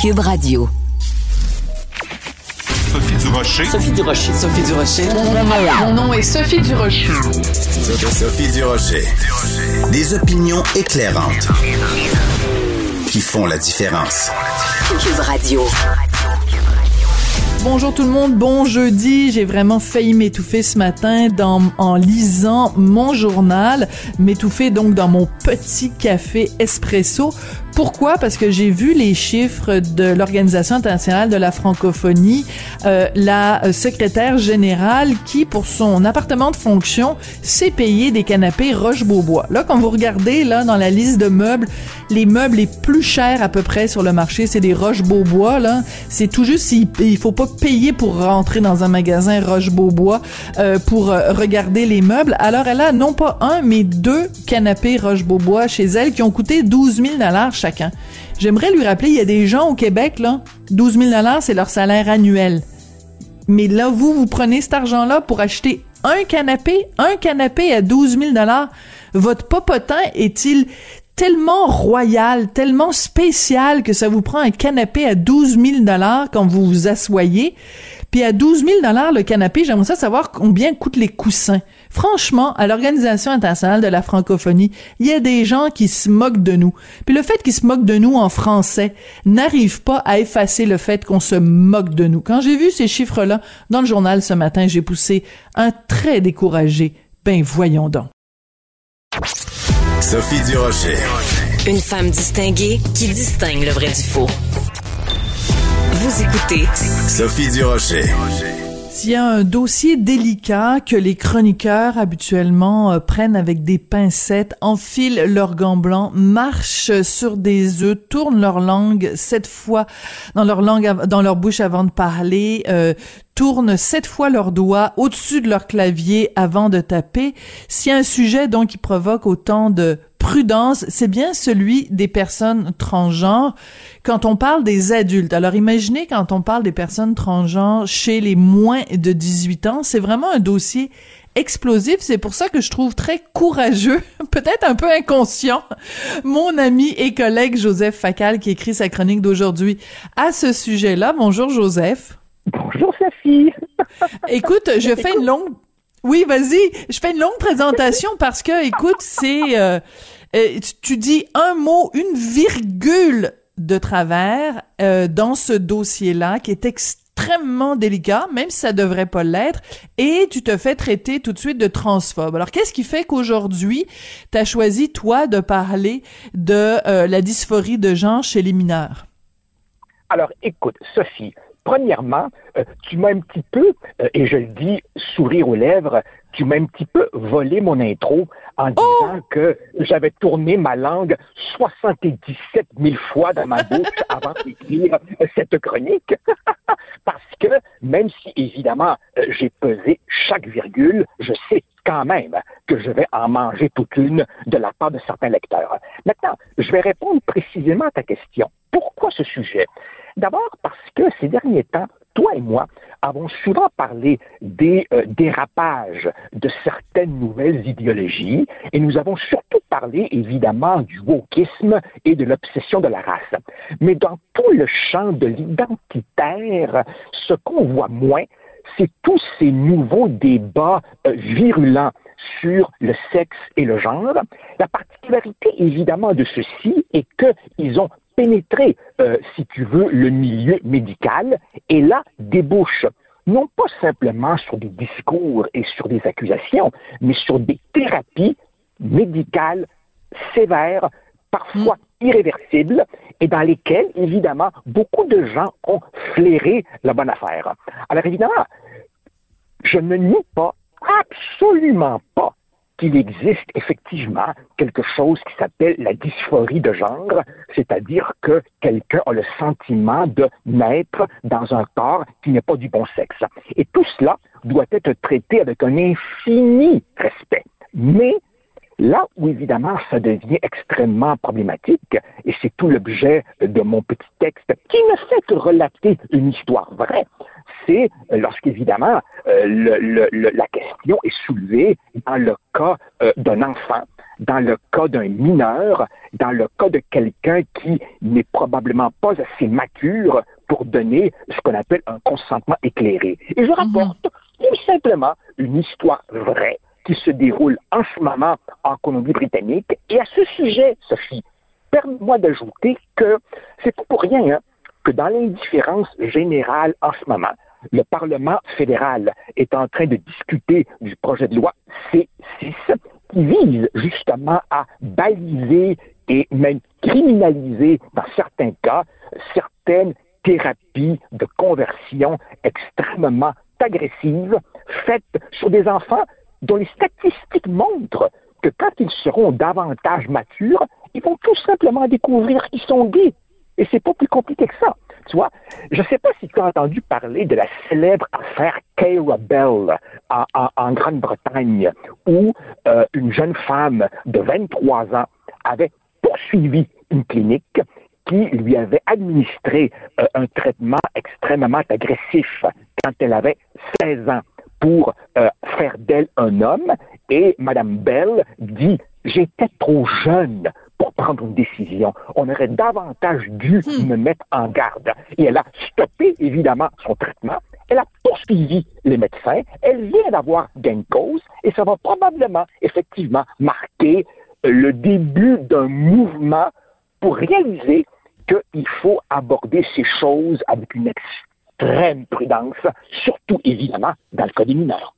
Cube Radio. Sophie Durocher. Sophie Durocher. Sophie Durocher. Mon nom est Sophie Durocher. Sophie Durocher. Des opinions éclairantes qui font la différence. Cube Radio. Bonjour tout le monde, bon jeudi. J'ai vraiment failli m'étouffer ce matin dans, en lisant mon journal, m'étouffer donc dans mon petit café espresso. Pourquoi? Parce que j'ai vu les chiffres de l'Organisation internationale de la francophonie, euh, la secrétaire générale qui, pour son appartement de fonction, s'est payé des canapés Roche-Beaubois. Là, quand vous regardez là dans la liste de meubles, les meubles les plus chers à peu près sur le marché, c'est des Roche-Beaubois. Là, c'est tout juste il, faut pas payer pour rentrer dans un magasin Roche-Beaubois euh, pour euh, regarder les meubles. Alors elle a non pas un mais deux canapés Roche-Beaubois chez elle qui ont coûté 12 000 dollars chacun. J'aimerais lui rappeler, il y a des gens au Québec là, 12 000 dollars c'est leur salaire annuel. Mais là vous vous prenez cet argent-là pour acheter un canapé, un canapé à 12 000 dollars. Votre popotin est-il tellement royal, tellement spécial que ça vous prend un canapé à 12 000 dollars quand vous vous assoyez. Puis à 12 000 dollars le canapé, j'aimerais savoir combien coûtent les coussins. Franchement, à l'Organisation internationale de la francophonie, il y a des gens qui se moquent de nous. Puis le fait qu'ils se moquent de nous en français n'arrive pas à effacer le fait qu'on se moque de nous. Quand j'ai vu ces chiffres-là dans le journal ce matin, j'ai poussé un très découragé. Ben voyons donc. Sophie Durocher. Une femme distinguée qui distingue le vrai du faux. Vous écoutez Sophie Durocher. S'il y a un dossier délicat que les chroniqueurs habituellement euh, prennent avec des pincettes, enfilent leurs gants blancs, marchent sur des œufs, tournent leur langue sept fois dans leur langue, dans leur bouche avant de parler, euh, tournent sept fois leurs doigts au-dessus de leur clavier avant de taper. S'il y a un sujet donc qui provoque autant de prudence, c'est bien celui des personnes transgenres quand on parle des adultes. Alors imaginez quand on parle des personnes transgenres chez les moins de 18 ans, c'est vraiment un dossier explosif. C'est pour ça que je trouve très courageux, peut-être un peu inconscient, mon ami et collègue Joseph Facal qui écrit sa chronique d'aujourd'hui à ce sujet-là. Bonjour Joseph. Bonjour Sophie. Écoute, je fais une longue oui, vas-y. Je fais une longue présentation parce que, écoute, c'est, euh, euh, tu, dis un mot, une virgule de travers euh, dans ce dossier-là qui est extrêmement délicat, même si ça devrait pas l'être, et tu te fais traiter tout de suite de transphobe. Alors, qu'est-ce qui fait qu'aujourd'hui, tu as choisi, toi, de parler de la dysphorie de genre chez les mineurs? Alors, écoute, Sophie, premièrement, euh, tu m'as un petit peu, euh, et je le dis, sourire aux lèvres, tu m'as un petit peu volé mon intro en disant que j'avais tourné ma langue 77 000 fois dans ma bouche avant d'écrire euh, cette chronique. Parce que même si, évidemment, j'ai pesé chaque virgule, je sais quand même que je vais en manger toute une de la part de certains lecteurs. Maintenant, je vais répondre précisément à ta question. Pourquoi ce sujet? D'abord parce que ces derniers temps, toi et moi avons souvent parlé des euh, dérapages de certaines nouvelles idéologies et nous avons surtout parlé évidemment du wokisme et de l'obsession de la race. Mais dans tout le champ de l'identitaire, ce qu'on voit moins, c'est tous ces nouveaux débats euh, virulents sur le sexe et le genre. La particularité évidemment de ceux-ci est qu'ils ont pénétré, euh, si tu veux, le milieu médical et là débouchent non pas simplement sur des discours et sur des accusations, mais sur des thérapies médicales sévères, parfois irréversibles, et dans lesquelles, évidemment, beaucoup de gens ont flairé la bonne affaire. Alors évidemment, je ne nie pas, absolument pas, qu'il existe effectivement quelque chose qui s'appelle la dysphorie de genre, c'est-à-dire que quelqu'un a le sentiment de naître dans un corps qui n'est pas du bon sexe. Et tout cela doit être traité avec un infini respect. Mais Là où évidemment ça devient extrêmement problématique, et c'est tout l'objet de mon petit texte, qui ne fait que relater une histoire vraie, c'est lorsqu'évidemment euh, le, le, le, la question est soulevée dans le cas euh, d'un enfant. dans le cas d'un mineur, dans le cas de quelqu'un qui n'est probablement pas assez mature pour donner ce qu'on appelle un consentement éclairé. Et je rapporte tout simplement une histoire vraie qui se déroule en ce moment en Colombie-Britannique. Et à ce sujet, Sophie, permets-moi d'ajouter que c'est pas pour rien hein, que dans l'indifférence générale en ce moment, le Parlement fédéral est en train de discuter du projet de loi C6 qui vise justement à baliser et même criminaliser, dans certains cas, certaines thérapies de conversion extrêmement agressives faites sur des enfants dont les statistiques montrent que quand ils seront davantage matures, ils vont tout simplement découvrir qu'ils sont gays. Et c'est pas plus compliqué que ça. Tu vois, je sais pas si tu as entendu parler de la célèbre affaire Kayla Bell en, Grande-Bretagne, où euh, une jeune femme de 23 ans avait poursuivi une clinique qui lui avait administré euh, un traitement extrêmement agressif quand elle avait 16 ans pour euh, faire d'elle un homme. Et Mme Bell dit, j'étais trop jeune pour prendre une décision. On aurait davantage dû hmm. me mettre en garde. Et elle a stoppé, évidemment, son traitement. Elle a poursuivi les médecins. Elle vient d'avoir gain cause et ça va probablement, effectivement, marquer le début d'un mouvement pour réaliser qu'il faut aborder ces choses avec une extrême prudence, surtout évidemment dans le cas des mineurs.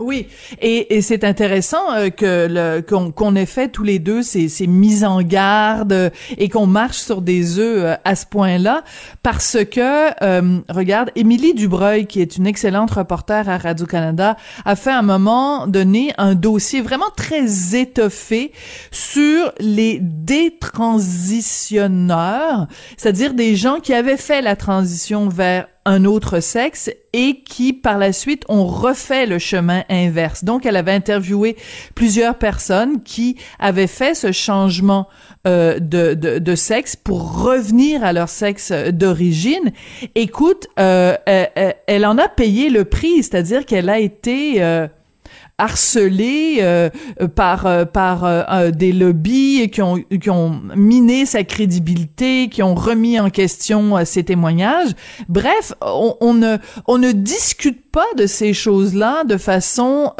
Oui, et, et c'est intéressant euh, que qu'on ait fait tous les deux ces, ces mises en garde euh, et qu'on marche sur des œufs euh, à ce point-là, parce que regarde, Émilie Dubreuil, qui est une excellente reporter à Radio Canada, a fait à un moment donné un dossier vraiment très étoffé sur les détransitionneurs, c'est-à-dire des gens qui avaient fait la transition vers un autre sexe et qui par la suite ont refait le chemin inverse. Donc elle avait interviewé plusieurs personnes qui avaient fait ce changement euh, de, de, sexe pour revenir à leur sexe d'origine. Écoute, euh, elle, elle, en a payé le prix, c'est-à-dire qu'elle a été euh, harcelé euh, par euh, par euh, des lobbies qui ont qui ont miné sa crédibilité, qui ont remis en question ses témoignages. Bref, on, ne on ne discute pas de ces choses-là de façon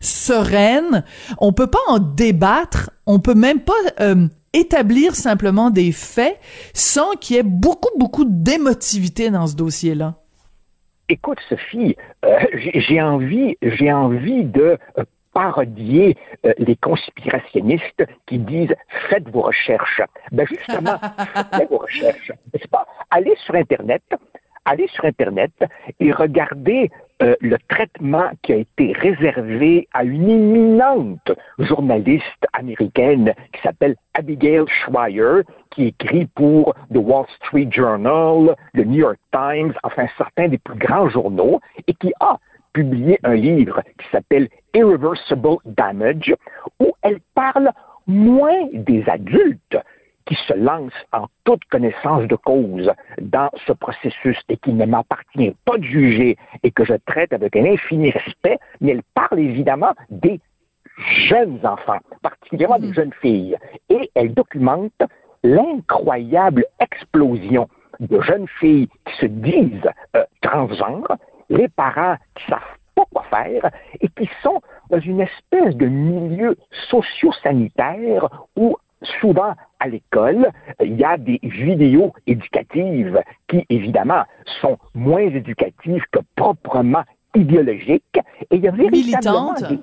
sereine. On peut pas en débattre. On peut même pas établir simplement des faits sans qu'il y ait beaucoup beaucoup d'émotivité dans ce dossier-là. Écoute, Sophie, euh, j'ai envie, j'ai envie de euh, parodier euh, les conspirationnistes qui disent faites vos recherches. Ben justement, faites vos recherches, n'est-ce pas? Allez sur Internet, allez sur Internet et regardez euh, le traitement qui a été réservé à une éminente journaliste américaine qui s'appelle Abigail Schreier, qui écrit pour The Wall Street Journal, le New York Times, enfin certains des plus grands journaux, et qui a publié un livre qui s'appelle Irreversible Damage, où elle parle moins des adultes qui se lance en toute connaissance de cause dans ce processus et qui ne m'appartient pas de juger et que je traite avec un infini respect, mais elle parle évidemment des jeunes enfants, particulièrement des mhm. jeunes filles, et elle documente l'incroyable explosion de jeunes filles qui se disent euh, transgenres, les parents qui savent pas quoi faire et qui sont dans une espèce de milieu socio-sanitaire où souvent à l'école, il y a des vidéos éducatives qui, évidemment, sont moins éducatives que proprement idéologiques. Et il y a véritablement des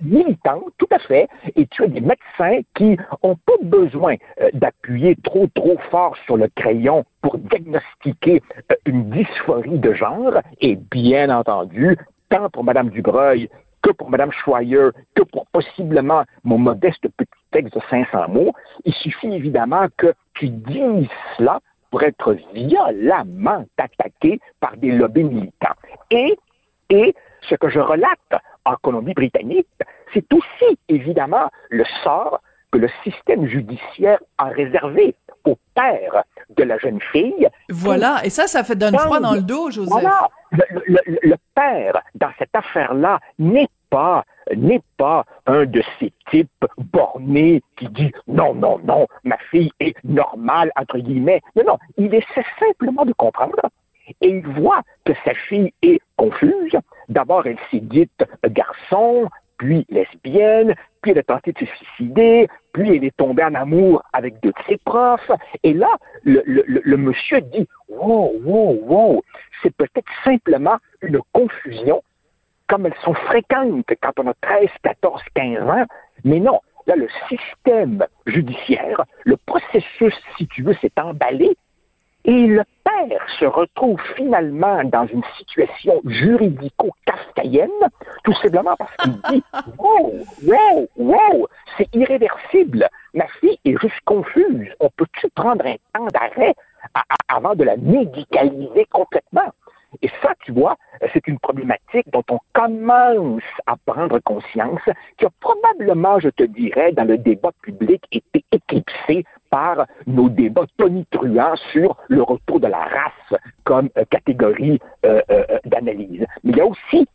militantes, tout à fait. Et tu as des médecins qui ont pas besoin euh, d'appuyer trop, trop fort sur le crayon pour diagnostiquer euh, une dysphorie de genre. Et bien entendu, tant pour Mme Dubreuil que pour Mme Schreier, que pour possiblement mon modeste petit texte de 500 mots. Il suffit évidemment que tu dises cela pour être violemment attaqué par des lobbies militants. Et, et ce que je relate en Colombie-Britannique, c'est aussi évidemment le sort que le système judiciaire a réservé au père de la jeune fille. Voilà, et ça, ça fait donne froid dans le dos, Joseph. Voilà, le, père, dans cette affaire-là, n'est pas n'est pas un de ces types bornés qui dit non, non, non, ma fille est normale, entre guillemets. Non, non, il essaie simplement de comprendre et il voit que sa fille est confuse. D'abord, elle s'est dite garçon, puis lesbienne, puis elle a tenté de se suicider, puis elle est tombée en amour avec deux de ses profs. Et là, le, le monsieur dit, wow, wow, wow, c'est peut-être simplement une confusion, comme elles sont fréquentes quand on a 13, 14, 15 ans. Mais non, là, le système judiciaire, le processus, si tu veux, s'est emballé et le père se retrouve finalement dans une situation juridico-kafkaïenne, tout simplement parce qu'il dit Wow, wow, wow, c'est irréversible. Ma fille est juste confuse. On peut-tu prendre un temps d'arrêt avant de la médicaliser complètement? Et ça, tu vois, c'est une problématique dont on commence à prendre conscience, qui a probablement, je te dirais, dans le débat public été éclipsé par nos débats tonitruants sur le retour de la race comme euh, catégorie euh, euh, d'analyse. Mais il y a aussi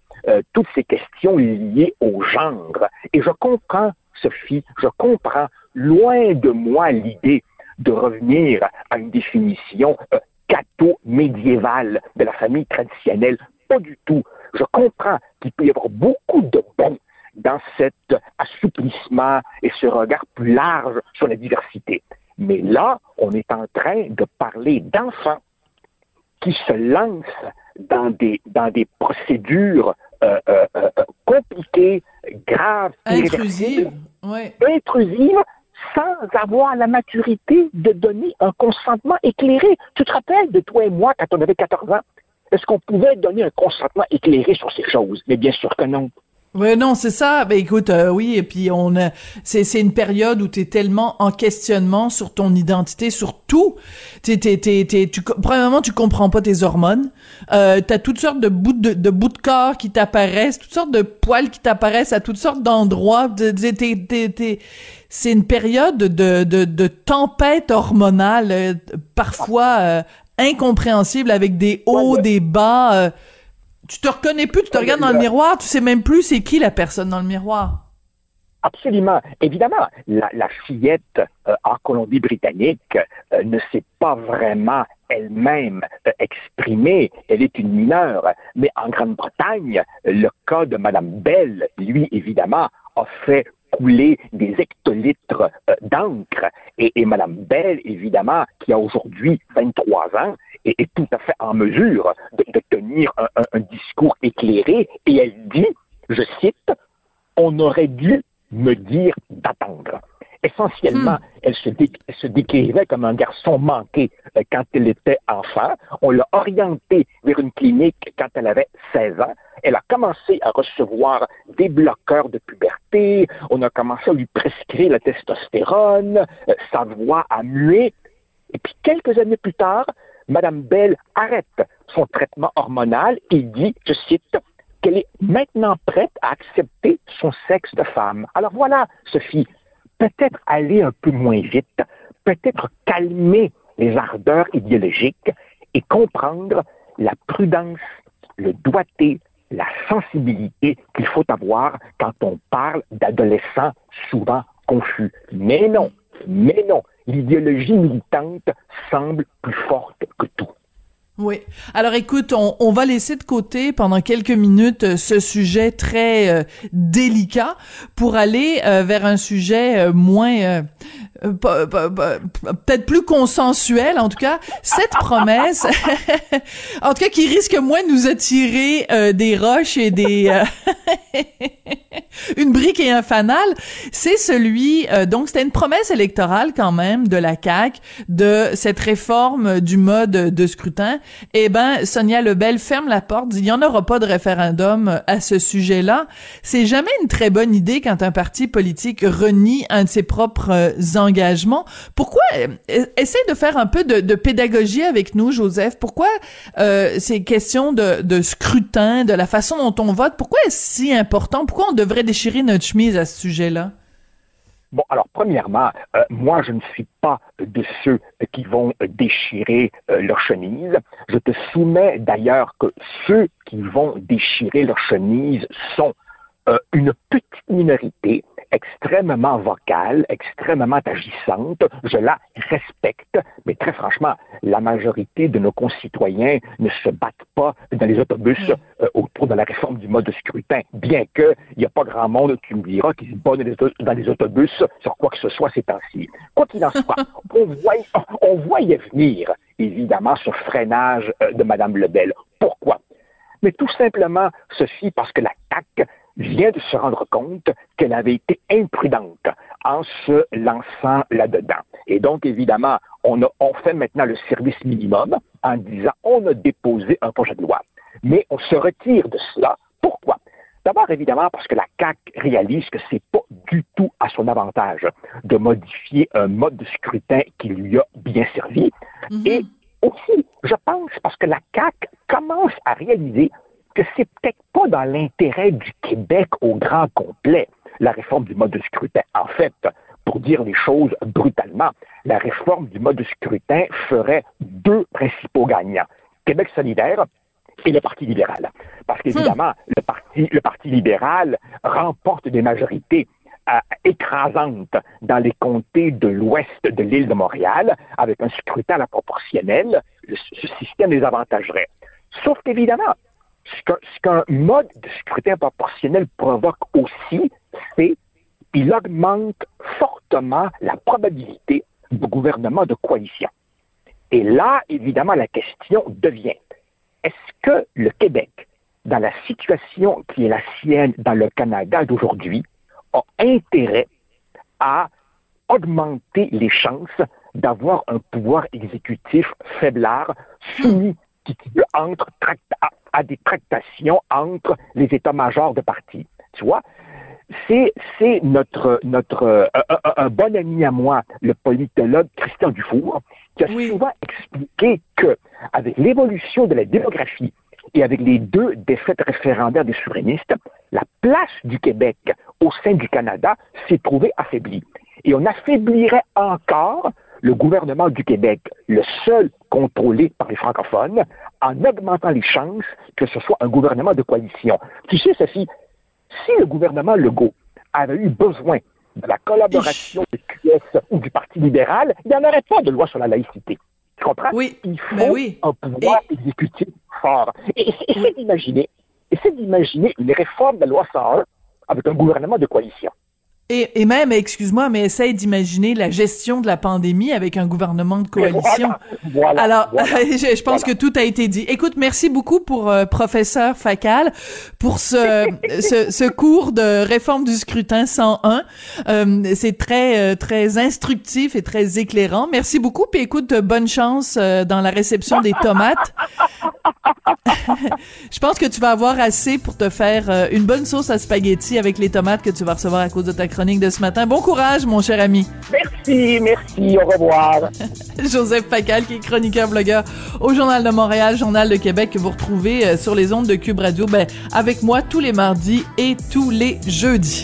toutes ces questions liées au genre. Et je comprends, Sophie, je comprends loin de moi l'idée de revenir à une définition catho-médiévale de la famille traditionnelle. Pas du tout. Je comprends qu'il peut y avoir beaucoup de bon dans cet assouplissement et ce regard plus large sur la diversité. Mais là, on est en train de parler d'enfants qui se lancent dans des, dans des procédures euh, euh, euh, compliquées, graves, intrusives, intrusives, sans avoir la maturité de donner un consentement éclairé. Tu te rappelles de toi et moi quand on avait 14 ans? Est-ce qu'on pouvait donner un consentement éclairé sur ces choses? Mais bien sûr que non. Oui, non, c'est ça. Ben écoute, euh, oui, et puis on c'est c'est une période où tu es tellement en questionnement sur ton identité, sur tout. T'es t'es t'es tu premièrement tu comprends pas tes hormones. Euh, t'as toutes sortes de bouts de, de bouts de corps qui t'apparaissent, toutes sortes de poils qui t'apparaissent à toutes sortes d'endroits. c'est une période de de de tempête hormonale, euh, parfois euh, incompréhensible avec des hauts, des bas tu te reconnais plus, tu te regardes dans le miroir, tu sais même plus c'est qui la personne dans le miroir. Absolument. Évidemment, la, fillette euh, en Colombie-Britannique euh, ne s'est pas vraiment elle-même euh, exprimée. Elle est une mineure. Mais en Grande-Bretagne, le cas de Madame Bell, lui, évidemment, a fait couler des hectolitres d'encre. Et, et Mme Bell, évidemment, qui a aujourd'hui 23 ans, est, tout à fait en mesure de, tenir un, discours éclairé et elle dit, je cite, on aurait dû me dire d'attendre. Essentiellement, hmm. elle, se se décrivait comme un garçon manqué euh, quand elle était enfant. On l'a orientée vers une clinique quand elle avait 16 ans. Elle a commencé à recevoir des bloqueurs de puberté. On a commencé à lui prescrire la testostérone. Euh, sa voix a mué. Et puis quelques années plus tard, Mme Bell arrête son traitement hormonal et dit, je cite, qu'elle est maintenant prête à accepter son sexe de femme. Alors voilà, Sophie, peut-être aller un peu moins vite, peut-être calmer les ardeurs idéologiques et comprendre la prudence, le doigté, la sensibilité qu'il faut avoir quand on parle d'adolescents souvent confus. Mais non, mais non, l'idéologie militante semble plus forte que tout. Oui. Alors écoute, on, va laisser de côté pendant quelques minutes euh, ce sujet très euh, délicat pour aller euh, vers un sujet moins euh, peut-être plus consensuel, en tout cas, cette promesse, en tout cas, qui risque moins de nous attirer euh, des roches et des euh, une brique et un fanal, c'est celui donc c'était une promesse électorale quand même de la CAC de cette réforme du mode de scrutin. Eh ben, Sonia Lebel ferme la porte, dit il y en aura pas de référendum à ce sujet-là. C'est jamais une très bonne idée quand un parti politique renie un de ses propres engagement. Pourquoi euh, essaie de faire un peu de, pédagogie avec nous, Joseph. Pourquoi euh, ces questions de, scrutin, de la façon dont on vote, pourquoi est-ce si important? Pourquoi on devrait déchirer notre chemise à ce sujet-là? Bon, alors premièrement, euh, moi je ne suis pas de ceux qui vont déchirer leur chemise. Je te soumets d'ailleurs que ceux qui vont déchirer leur chemise sont euh, une petite minorité extrêmement vocale, extrêmement agissante. Je la respecte, mais très franchement, la majorité de nos concitoyens ne se battent pas dans les autobus euh, autour de la réforme du mode de scrutin, bien qu'il n'y a pas grand monde, tu me diras, qui se bat dans les autobus sur quoi que ce soit ces temps-ci. Quoi qu'il en soit, on, voit, on voyait venir, évidemment, ce freinage euh, de Mme Lebel. Pourquoi? Mais tout simplement, ceci parce que la CAQ vient de se rendre compte qu'elle avait été imprudente en se lançant là-dedans. Et donc, évidemment, on, a, on fait maintenant le service minimum en disant on a déposé un projet de loi. Mais on se retire de cela. Pourquoi? D'abord, évidemment, parce que la CAC réalise que c'est pas du tout à son avantage de modifier un mode de scrutin qui lui a bien servi. Mhm. Et aussi, je pense, parce que la CAC commence à réaliser que c'est peut-être pas dans l'intérêt du Québec au grand complet, la réforme du mode de scrutin. En fait, pour dire les choses brutalement, la réforme du mode de scrutin ferait deux principaux gagnants. Québec solidaire et le Parti libéral. Parce qu'évidemment, hmm. le, parti, le Parti libéral remporte des majorités euh, écrasantes dans les comtés de l'ouest de l'île de Montréal, avec un scrutin à la proportionnelle, ce système les avantagerait. Sauf qu'évidemment, ce qu'un mode de scrutin proportionnel provoque aussi, c'est qu'il augmente fortement la probabilité de gouvernement de coalition. Et là, évidemment, la question devient, est-ce que le Québec, dans la situation qui est la sienne dans le Canada d'aujourd'hui, a intérêt à augmenter les chances d'avoir un pouvoir exécutif faiblard soumis entre à, des tractations entre les états-majors de partis. Tu vois? C'est, c'est notre, notre euh, un, bon ami à moi, le politologue Christian Dufour, qui a souvent expliqué que, avec l'évolution de la démographie et avec les deux défaites référendaires des souverainistes, la place du Québec au sein du Canada s'est trouvée affaiblie. Et on affaiblirait encore le gouvernement du Québec, le seul contrôlé par les francophones, en augmentant les chances que ce soit un gouvernement de coalition. Tu sais, Sophie, si le gouvernement Legault avait eu besoin de la collaboration du QS ou du Parti libéral, il n'y en aurait pas de loi sur la laïcité. Tu comprends? Oui. Il faut un pouvoir exécutif fort. Et, d'imaginer, c'est d'imaginer une réforme de la loi 101 avec un gouvernement de coalition. Et, et même, excuse-moi, mais essaye d'imaginer la gestion de la pandémie avec un gouvernement de coalition. Voilà, Alors, je, pense que tout a été dit. Écoute, merci beaucoup pour euh, professeur Facal pour ce, ce, ce, cours de réforme du scrutin 101. Euh, c'est très euh, très instructif et très éclairant. Merci beaucoup. Puis écoute, bonne chance euh, dans la réception des tomates. je pense que tu vas avoir assez pour te faire une bonne sauce à spaghetti avec les tomates que tu vas recevoir à cause de ta de ce matin. Bon courage, mon cher ami. Merci, merci, au revoir. Joseph Pacal, qui est chroniqueur blogueur au Journal de Montréal, Journal de Québec, que vous retrouvez euh, sur les ondes de Cube Radio, ben, avec moi tous les mardis et tous les jeudis.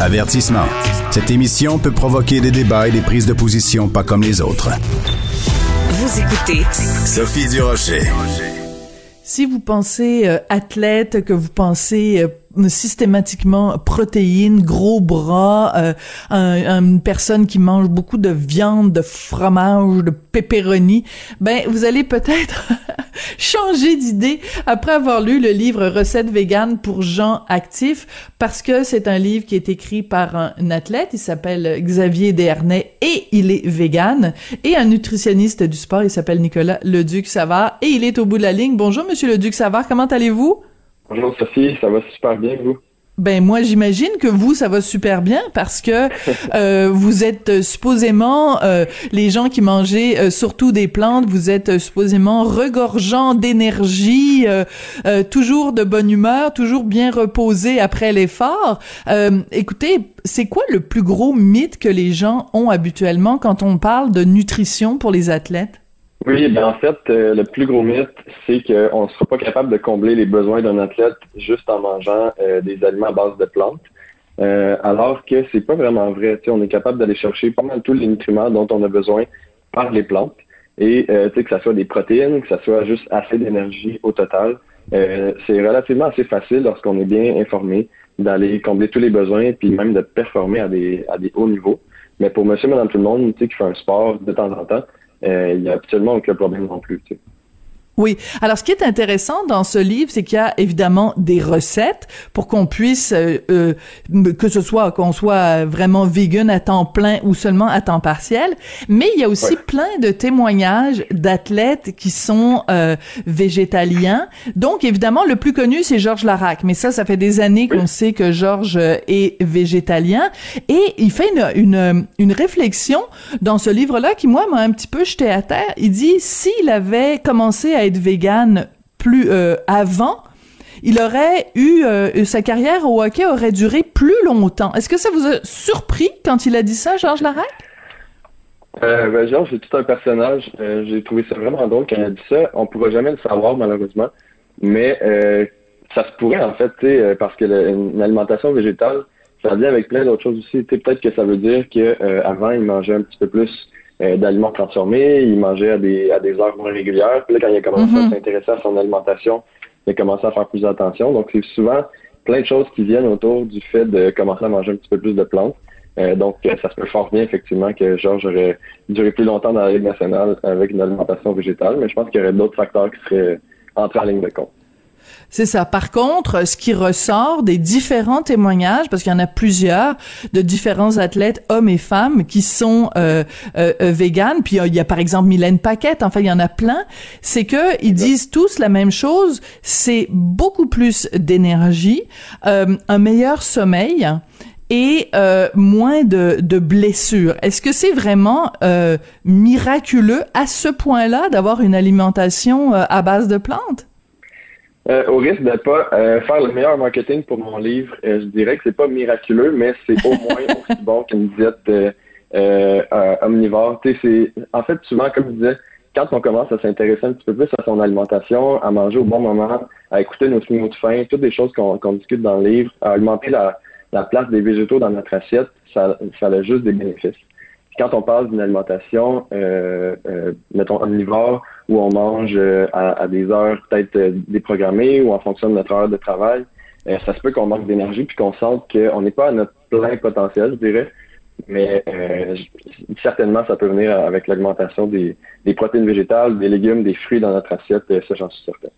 Avertissement. Cette émission peut provoquer des débats et des prises de position pas comme les autres. Vous écoutez Sophie Durocher. Si vous pensez euh, athlète, que vous pensez euh, systématiquement protéines, gros bras, euh, une personne qui mange beaucoup de viande, de fromage, de pepperoni, ben vous allez peut-être changer d'idée après avoir lu le livre Recettes véganes pour gens actifs parce que c'est un livre qui est écrit par un athlète, il s'appelle Xavier Dernay et il est vegan et un nutritionniste du sport, il s'appelle Nicolas Leduc Savard et il est au bout de la ligne. Bonjour monsieur Leduc Savard, comment allez-vous? Bonjour Sophie, ça va super bien vous? Ben moi j'imagine que vous ça va super bien parce que euh, vous êtes euh, supposément euh, les gens qui mangeaient surtout des plantes, vous êtes supposément regorgeant d'énergie, toujours de bonne humeur, toujours bien reposé après l'effort. écoutez, c'est quoi le plus gros mythe que les gens ont habituellement quand on parle de nutrition pour les athlètes? Oui, ben en fait, euh, le plus gros mythe, c'est qu'on ne sera pas capable de combler les besoins d'un athlète juste en mangeant euh, des aliments à base de plantes. Euh, alors que c'est pas vraiment vrai. on est capable d'aller chercher pas mal tous les nutriments dont on a besoin par les plantes. et euh, que ça soit des protéines, que ça soit juste assez d'énergie au total. Euh, c'est relativement assez facile lorsqu'on est bien informé d'aller combler tous les besoins puis même de performer à des, à des hauts niveaux. Mais pour monsieur, madame, tout le monde, qui fait un sport de temps en temps, il n'y a absolument aucun problème non plus. Oui. Alors, ce qui est intéressant dans ce livre, c'est qu'il y a évidemment des recettes pour qu'on puisse, euh, euh, que ce soit qu'on soit vraiment vegan à temps plein ou seulement à temps partiel, mais il y a aussi plein de témoignages d'athlètes qui sont euh, végétaliens. Donc, évidemment, le plus connu, c'est Georges Larac. Mais ça, ça fait des années qu'on sait que Georges est végétalien. Et il fait une, une, une réflexion dans ce livre-là qui, moi, m'a un petit peu jeté à terre. Il dit, s'il avait commencé à être vegan plus euh, avant, il aurait eu euh, sa carrière au hockey aurait duré plus longtemps. Est-ce que ça vous a surpris quand il a dit ça, Georges Larac? Euh, ben, Georges, c'est tout un personnage. Euh, j'ai trouvé ça vraiment drôle quand il a dit ça. On ne pourra jamais le savoir, malheureusement. Mais ça se pourrait, en fait, parce que une alimentation végétale, ça vient avec plein d'autres choses aussi. Peut-être que ça veut dire qu'avant, il mangeait un petit peu plus d'aliments transformés, il mangeait à des, à des heures moins régulières. Puis là, quand il a commencé à mhm. s'intéresser à son alimentation, il a commencé à faire plus attention. Donc, c'est souvent plein de choses qui viennent autour du fait de commencer à manger un petit peu plus de plantes. Euh, donc, ça se peut fort bien, effectivement, que Georges aurait duré plus longtemps dans la Ligue nationale avec une alimentation végétale, mais je pense qu'il y aurait d'autres facteurs qui seraient entrés en ligne de compte. C'est ça. Par contre, ce qui ressort des différents témoignages, parce qu'il y en a plusieurs de différents athlètes, hommes et femmes, qui sont euh, euh, euh véganes. Puis il y a par exemple Mylène Paquette. Enfin, il y en a plein. C'est que ils disent tous la même chose. C'est beaucoup plus d'énergie, euh, un meilleur sommeil et euh, moins de, de blessures. Est-ce que c'est vraiment euh, miraculeux à ce point-là d'avoir une alimentation euh, à base de plantes? Euh, au risque de pas euh, faire le meilleur marketing pour mon livre, euh, je dirais que c'est pas miraculeux, mais c'est au moins aussi bon qu'une diète omnivore. C'est, en fait, souvent, comme je disais, quand on commence à s'intéresser un petit peu plus à son alimentation, à manger au bon moment, à écouter nos signaux de faim, toutes des choses qu'on, discute dans le livre, à augmenter la, la place des végétaux dans notre assiette, ça, ça a juste des bénéfices quand on parle d'une alimentation, euh, euh, mettons omnivore, où on mange euh, à, des heures peut-être euh, déprogrammées ou en fonction de notre heure de travail, ça se peut qu'on manque d'énergie puis qu'on sente qu'on n'est pas à notre plein potentiel, je dirais. Mais certainement, ça peut venir avec l'augmentation des, des protéines végétales, des légumes, des fruits dans notre assiette, ça j'en suis certain.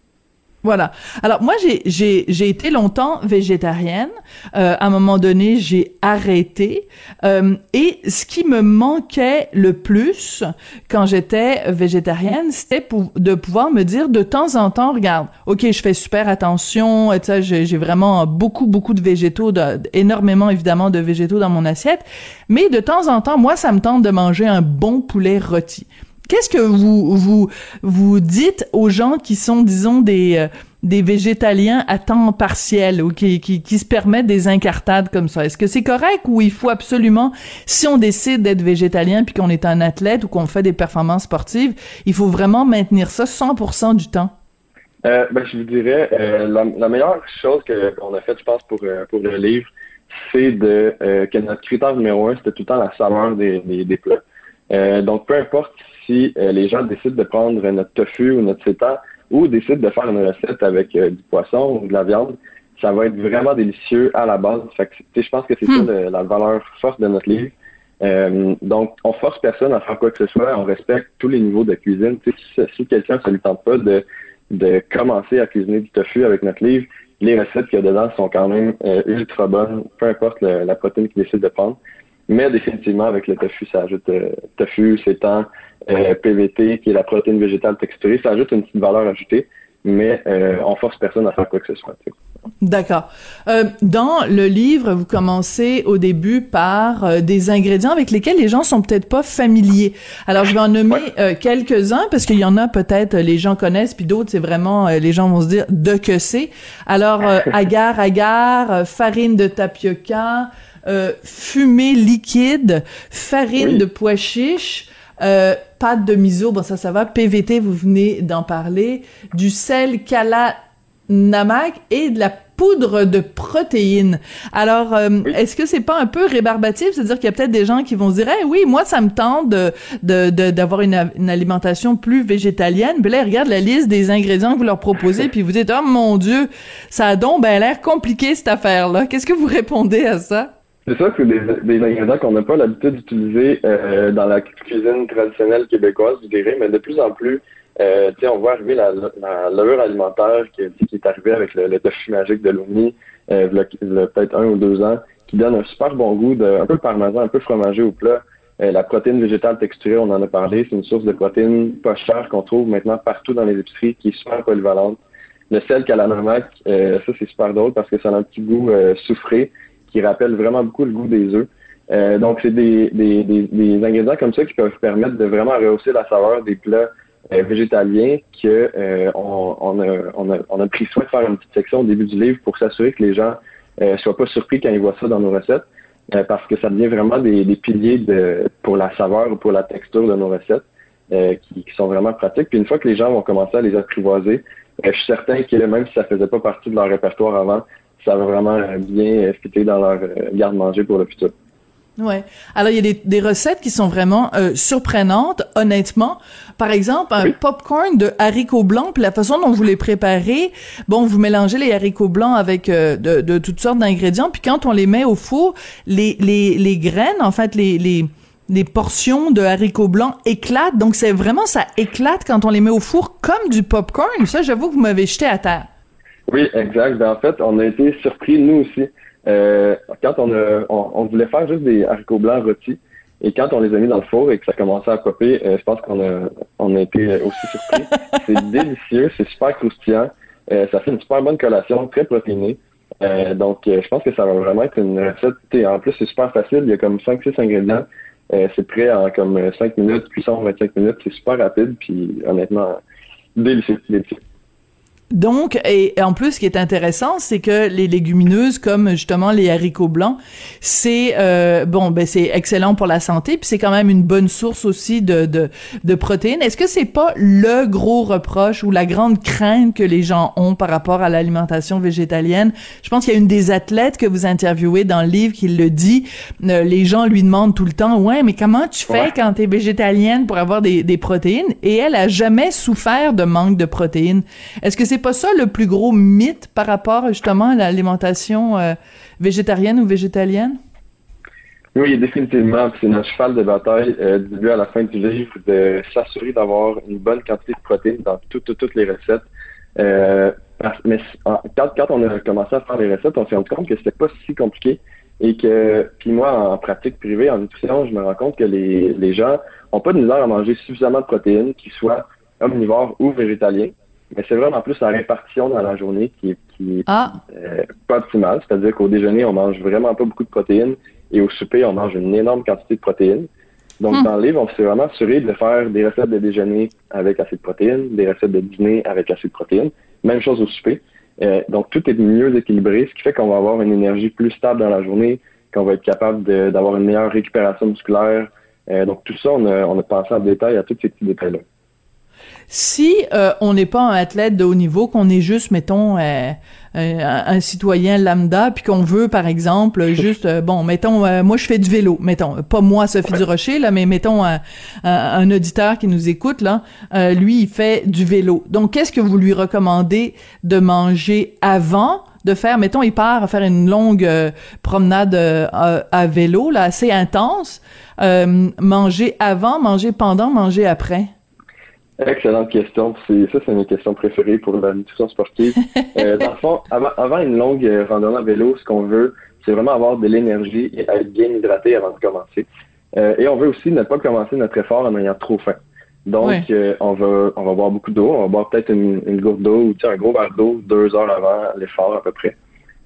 Voilà. Alors moi j'ai été longtemps végétarienne. Euh, à un moment donné j'ai arrêté euh, et ce qui me manquait le plus quand j'étais végétarienne c'était de pouvoir me dire de temps en temps regarde ok je fais super attention et ça j'ai vraiment beaucoup beaucoup de végétaux de, énormément évidemment de végétaux dans mon assiette mais de temps en temps moi ça me tente de manger un bon poulet rôti. Qu'est-ce que vous vous vous dites aux gens qui sont disons des euh, des végétaliens à temps partiel ou qui, qui, qui se permettent des incartades comme ça? Est-ce que c'est correct ou il faut absolument si on décide d'être végétalien puis qu'on est un athlète ou qu'on fait des performances sportives, il faut vraiment maintenir ça 100% du temps? Euh, ben, je vous dirais euh, la, meilleure chose qu'on a faite, je pense, pour pour le livre, c'est de que notre critère numéro un, c'était tout le temps la saveur des, des, des plats. donc, peu importe si euh, les gens décident de prendre notre tofu ou notre seitan ou décident de faire une recette avec euh, du poisson ou de la viande, ça va être vraiment délicieux à la base. Fait que, je pense que c'est ça hmm. la valeur forte de notre livre. Euh, donc, on force personne à faire quoi que ce soit. On respecte tous les niveaux de cuisine. Si, si quelqu'un ne lui tente pas de, de commencer à cuisiner du tofu avec notre livre, les recettes qu'il y a dedans sont quand même ultra bonnes, peu importe la protéine qu'il décide de prendre. Mais définitivement, avec le tofu, ça ajoute euh, tofu, sétan, euh, PVT, qui est la protéine végétale texturée, ça ajoute une petite valeur ajoutée, mais euh, on force personne à faire quoi que ce soit. D'accord. Euh, dans le livre, vous commencez au début par euh, des ingrédients avec lesquels les gens sont peut-être pas familiers. Alors, je vais en nommer quelques-uns parce qu'il y en a peut-être les gens connaissent, puis d'autres c'est vraiment les gens vont se dire de que c'est. Alors, agar agar, farine de tapioca, euh, fumée liquide, farine de pois chiche, euh, pâte de miso, bon ça ça va, PVT vous venez d'en parler, du sel kala namak et de la poudre de protéines. Alors, euh, est-ce que c'est pas un peu rébarbatif, c'est-à-dire qu'il y a peut-être des gens qui vont se dire, hey, oui, moi ça me tente de d'avoir une, une, alimentation plus végétalienne. Puis là, regarde la liste des ingrédients que vous leur proposez, puis vous dites, oh mon Dieu, ça a donc ben l'air compliqué cette affaire-là. Qu'est-ce que vous répondez à ça? C'est ça, c'est des, ingrédients qu'on n'a pas l'habitude d'utiliser euh, dans la cuisine traditionnelle québécoise, je dirais, mais de plus en plus, euh, on voit arriver la, la levure alimentaire qui, qui, est arrivée avec le, le tofu magique de l'ONI, euh, peut-être un ou deux ans, qui donne un super bon goût, de, un peu parmesan, un peu fromagé au plat. Euh, la protéine végétale texturée, on en a parlé, c'est une source de protéines pas chère qu'on trouve maintenant partout dans les épiceries, qui est super polyvalente. Le sel calamamac, euh, ça c'est super drôle parce que ça a un petit goût euh, soufré qui rappelle vraiment beaucoup le goût des œufs. Euh, donc, c'est des, ingrédients comme ça qui peuvent permettre de vraiment rehausser la saveur des plats euh, végétaliens que euh, on, a, pris soin de faire une petite section au début du livre pour s'assurer que les gens euh, soient pas surpris quand ils voient ça dans nos recettes, parce que ça devient vraiment des, piliers pour la saveur ou pour la texture de nos recettes. Qui, qui, sont vraiment pratiques. Puis une fois que les gens vont commencer à les apprivoiser, je suis certain que même si ça faisait pas partie de leur répertoire avant, ça va vraiment euh, bien euh, fitter dans leur euh, garde-manger pour le futur. Ouais. Alors il y a des, des recettes qui sont vraiment surprenantes, honnêtement. Par exemple, un popcorn de haricots blancs, puis la façon dont vous les préparez, bon, vous mélangez les haricots blancs avec de, de, toutes sortes d'ingrédients, puis quand on les met au four, les les, les graines, en fait, les les les portions de haricots blancs éclatent. Donc c'est vraiment ça éclate quand on les met au four comme du popcorn. Ça, j'avoue que vous m'avez jeté à terre. Oui, exact. Ben, en fait, on a été surpris, nous aussi. Euh, quand on, a, on, voulait faire juste des haricots blancs rôtis, et quand on les a mis dans le four et que ça commençait à popper, euh, je pense qu'on a, on a été aussi surpris. c'est délicieux, c'est super croustillant. Euh, ça fait une super bonne collation, très protéinée. donc, je pense que ça va vraiment être une recette. En plus, c'est super facile. Il y a comme 5-6 ingrédients. c'est prêt en comme 5 minutes, cuisson 25 minutes. C'est super rapide. Puis, honnêtement, délicieux. délicieux. Donc, et, en plus, ce qui est intéressant, c'est que les légumineuses, comme justement les haricots blancs, c'est euh, bon, ben c'est excellent pour la santé, puis c'est quand même une bonne source aussi de de, de protéines. Est-ce que c'est pas le gros reproche ou la grande crainte que les gens ont par rapport à l'alimentation végétalienne? Je pense qu'il y a une des athlètes que vous interviewez dans le livre qui le dit. Euh, les gens lui demandent tout le temps, ouais, mais comment tu fais quand tu es végétalienne pour avoir des, des protéines Et elle a jamais souffert de manque de protéines. Est-ce que c'est pas ça le plus gros mythe par rapport justement à l'alimentation euh, végétarienne ou végétalienne? Oui, définitivement. C'est notre cheval de bataille euh, du début à la fin du livre de s'assurer d'avoir une bonne quantité de protéines dans toutes, les recettes. Euh, mais quand, quand, on a commencé à faire les recettes, on s'est rendu compte que c'était pas si compliqué et que, puis moi, en pratique privée, en nutrition, je me rends compte que les, les gens ont pas de misère à manger suffisamment de protéines, qu'ils soient omnivores ou végétaliens. Mais c'est vraiment plus la répartition dans la journée qui est, qui ah. euh, pas optimale. C'est-à-dire qu'au déjeuner, on mange vraiment pas beaucoup de protéines et au souper, on mange une énorme quantité de protéines. Donc, hmm. dans le livre, on s'est vraiment assuré de faire des recettes de déjeuner avec assez de protéines, des recettes de dîner avec assez de protéines. Même chose au souper. Euh, donc, tout est mieux équilibré, ce qui fait qu'on va avoir une énergie plus stable dans la journée, qu'on va être capable d'avoir une meilleure récupération musculaire. Euh, donc, tout ça, on a, on a pensé en détail à tous ces petits détails-là. Si euh, on n'est pas un athlète de haut niveau, qu'on est juste, mettons, euh, un, citoyen lambda, puis qu'on veut, par exemple, juste, euh, bon, mettons, moi je fais du vélo, mettons, pas moi Sophie du Rocher, là, mais mettons un, un, auditeur qui nous écoute, là, lui, il fait du vélo. Donc, qu'est-ce que vous lui recommandez de manger avant de faire, mettons, il part à faire une longue promenade à, vélo, là, assez intense, manger avant, manger pendant, manger après? Excellente question. C'est, ça, c'est une question préférée pour la nutrition sportive. euh, dans le fond, avant, une longue euh, randonnée à vélo, ce qu'on veut, c'est vraiment avoir de l'énergie et être bien hydraté avant de commencer. Euh, et on veut aussi ne pas commencer notre effort en ayant trop faim. Donc, euh, on va on va boire beaucoup d'eau. On va boire peut-être une, une gourde d'eau ou un gros verre d'eau deux heures avant l'effort à peu près.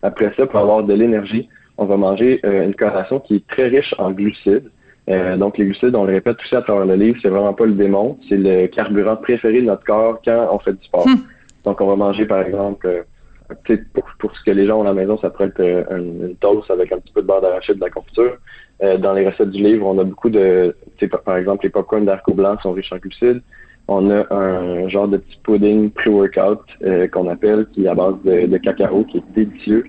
Après ça, pour avoir de l'énergie, on va manger une collation qui est très riche en glucides. Euh, donc, les glucides, on le répète aussi à travers le livre, c'est vraiment pas le démon, c'est le carburant préféré de notre corps quand on fait du sport. Hmm. Donc, on va manger, par exemple, euh, pour, pour ce que les gens ont à la maison, ça pourrait être euh, une, toast avec un petit peu de beurre d'arachide de la confiture. dans les recettes du livre, on a beaucoup de, par exemple, les popcorn d'arco blanc sont riches en glucides. on a un genre de petit pudding pre-workout qu'on appelle, qui est à base de, cacao, qui est délicieux.